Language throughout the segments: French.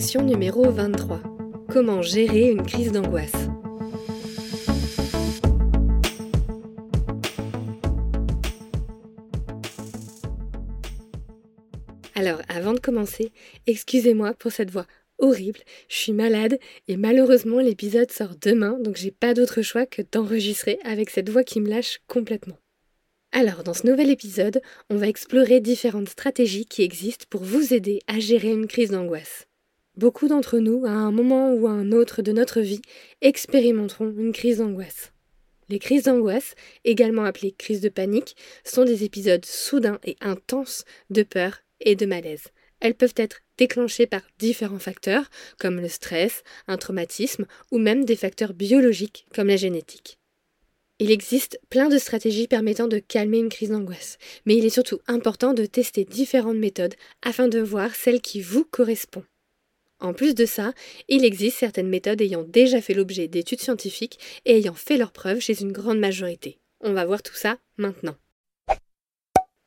Numéro 23. Comment gérer une crise d'angoisse? Alors, avant de commencer, excusez-moi pour cette voix horrible, je suis malade et malheureusement l'épisode sort demain, donc j'ai pas d'autre choix que d'enregistrer avec cette voix qui me lâche complètement. Alors, dans ce nouvel épisode, on va explorer différentes stratégies qui existent pour vous aider à gérer une crise d'angoisse. Beaucoup d'entre nous, à un moment ou à un autre de notre vie, expérimenteront une crise d'angoisse. Les crises d'angoisse, également appelées crises de panique, sont des épisodes soudains et intenses de peur et de malaise. Elles peuvent être déclenchées par différents facteurs, comme le stress, un traumatisme, ou même des facteurs biologiques, comme la génétique. Il existe plein de stratégies permettant de calmer une crise d'angoisse, mais il est surtout important de tester différentes méthodes afin de voir celle qui vous correspond. En plus de ça, il existe certaines méthodes ayant déjà fait l'objet d'études scientifiques et ayant fait leurs preuves chez une grande majorité. On va voir tout ça maintenant.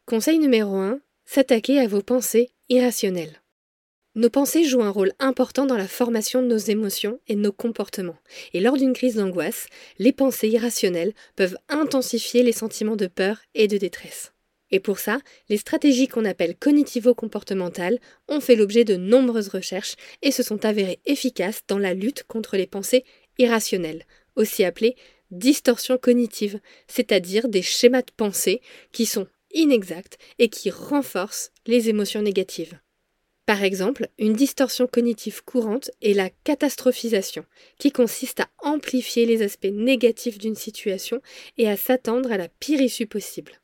Conseil numéro 1. S'attaquer à vos pensées irrationnelles. Nos pensées jouent un rôle important dans la formation de nos émotions et de nos comportements. Et lors d'une crise d'angoisse, les pensées irrationnelles peuvent intensifier les sentiments de peur et de détresse. Et pour ça, les stratégies qu'on appelle cognitivo-comportementales ont fait l'objet de nombreuses recherches et se sont avérées efficaces dans la lutte contre les pensées irrationnelles, aussi appelées distorsions cognitives, c'est-à-dire des schémas de pensée qui sont inexacts et qui renforcent les émotions négatives. Par exemple, une distorsion cognitive courante est la catastrophisation, qui consiste à amplifier les aspects négatifs d'une situation et à s'attendre à la pire issue possible.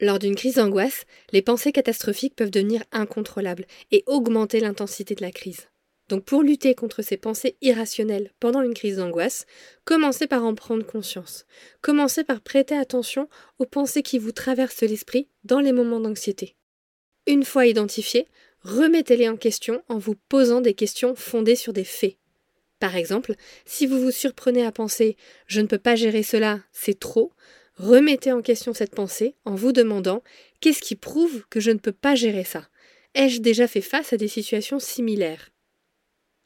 Lors d'une crise d'angoisse, les pensées catastrophiques peuvent devenir incontrôlables et augmenter l'intensité de la crise. Donc pour lutter contre ces pensées irrationnelles pendant une crise d'angoisse, commencez par en prendre conscience. Commencez par prêter attention aux pensées qui vous traversent l'esprit dans les moments d'anxiété. Une fois identifiées, remettez-les en question en vous posant des questions fondées sur des faits. Par exemple, si vous vous surprenez à penser je ne peux pas gérer cela, c'est trop, remettez en question cette pensée en vous demandant qu'est-ce qui prouve que je ne peux pas gérer ça? Ai-je déjà fait face à des situations similaires?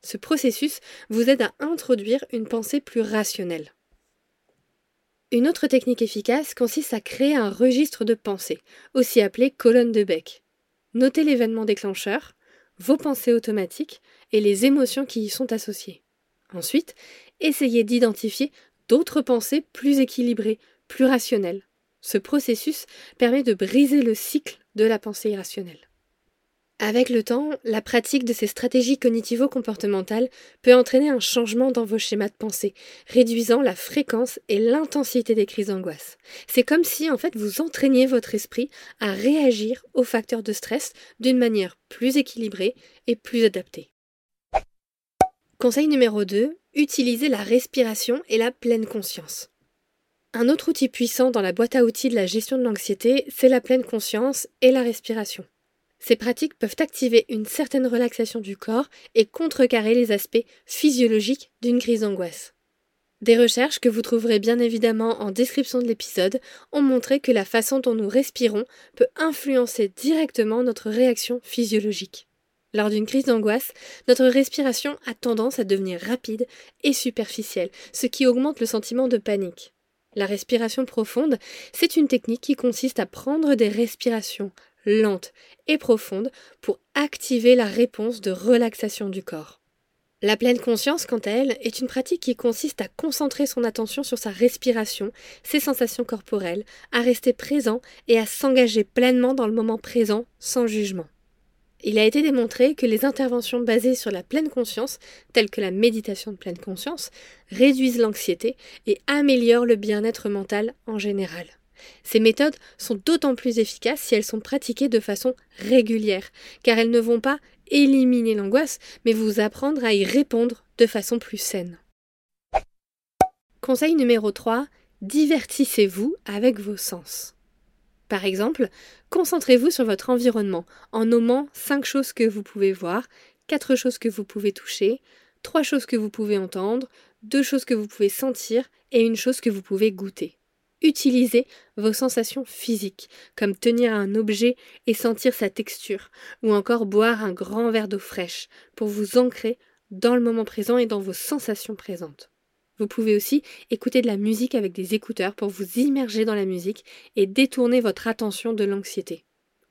Ce processus vous aide à introduire une pensée plus rationnelle. Une autre technique efficace consiste à créer un registre de pensée, aussi appelé colonne de bec. Notez l'événement déclencheur, vos pensées automatiques et les émotions qui y sont associées. Ensuite, essayez d'identifier d'autres pensées plus équilibrées, plus rationnelles. Ce processus permet de briser le cycle de la pensée irrationnelle. Avec le temps, la pratique de ces stratégies cognitivo-comportementales peut entraîner un changement dans vos schémas de pensée, réduisant la fréquence et l'intensité des crises d'angoisse. C'est comme si en fait vous entraîniez votre esprit à réagir aux facteurs de stress d'une manière plus équilibrée et plus adaptée. Conseil numéro 2, utilisez la respiration et la pleine conscience. Un autre outil puissant dans la boîte à outils de la gestion de l'anxiété, c'est la pleine conscience et la respiration. Ces pratiques peuvent activer une certaine relaxation du corps et contrecarrer les aspects physiologiques d'une crise d'angoisse. Des recherches que vous trouverez bien évidemment en description de l'épisode ont montré que la façon dont nous respirons peut influencer directement notre réaction physiologique. Lors d'une crise d'angoisse, notre respiration a tendance à devenir rapide et superficielle, ce qui augmente le sentiment de panique. La respiration profonde, c'est une technique qui consiste à prendre des respirations lente et profonde pour activer la réponse de relaxation du corps. La pleine conscience, quant à elle, est une pratique qui consiste à concentrer son attention sur sa respiration, ses sensations corporelles, à rester présent et à s'engager pleinement dans le moment présent sans jugement. Il a été démontré que les interventions basées sur la pleine conscience, telles que la méditation de pleine conscience, réduisent l'anxiété et améliorent le bien-être mental en général. Ces méthodes sont d'autant plus efficaces si elles sont pratiquées de façon régulière, car elles ne vont pas éliminer l'angoisse, mais vous apprendre à y répondre de façon plus saine. Conseil numéro 3. Divertissez-vous avec vos sens. Par exemple, concentrez-vous sur votre environnement en nommant 5 choses que vous pouvez voir, 4 choses que vous pouvez toucher, 3 choses que vous pouvez entendre, 2 choses que vous pouvez sentir et une chose que vous pouvez goûter. Utilisez vos sensations physiques, comme tenir un objet et sentir sa texture, ou encore boire un grand verre d'eau fraîche, pour vous ancrer dans le moment présent et dans vos sensations présentes. Vous pouvez aussi écouter de la musique avec des écouteurs pour vous immerger dans la musique et détourner votre attention de l'anxiété.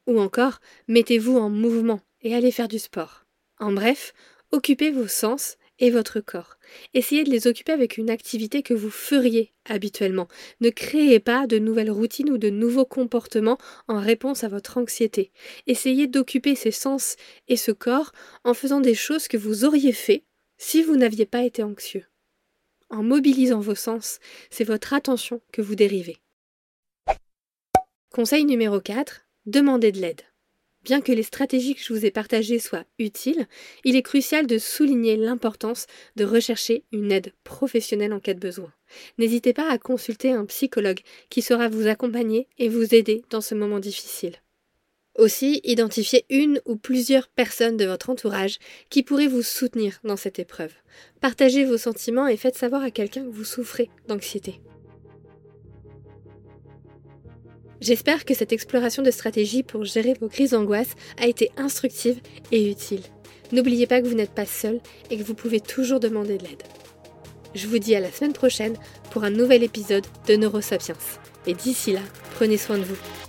Ou encore, mettez-vous en mouvement et allez faire du sport. En bref, occupez vos sens et votre corps. Essayez de les occuper avec une activité que vous feriez habituellement. Ne créez pas de nouvelles routines ou de nouveaux comportements en réponse à votre anxiété. Essayez d'occuper ces sens et ce corps en faisant des choses que vous auriez fait si vous n'aviez pas été anxieux. En mobilisant vos sens, c'est votre attention que vous dérivez. Conseil numéro 4. Demandez de l'aide. Bien que les stratégies que je vous ai partagées soient utiles, il est crucial de souligner l'importance de rechercher une aide professionnelle en cas de besoin. N'hésitez pas à consulter un psychologue qui saura vous accompagner et vous aider dans ce moment difficile. Aussi, identifiez une ou plusieurs personnes de votre entourage qui pourraient vous soutenir dans cette épreuve. Partagez vos sentiments et faites savoir à quelqu'un que vous souffrez d'anxiété. J'espère que cette exploration de stratégies pour gérer vos crises d'angoisse a été instructive et utile. N'oubliez pas que vous n'êtes pas seul et que vous pouvez toujours demander de l'aide. Je vous dis à la semaine prochaine pour un nouvel épisode de Neurosapiens. Et d'ici là, prenez soin de vous.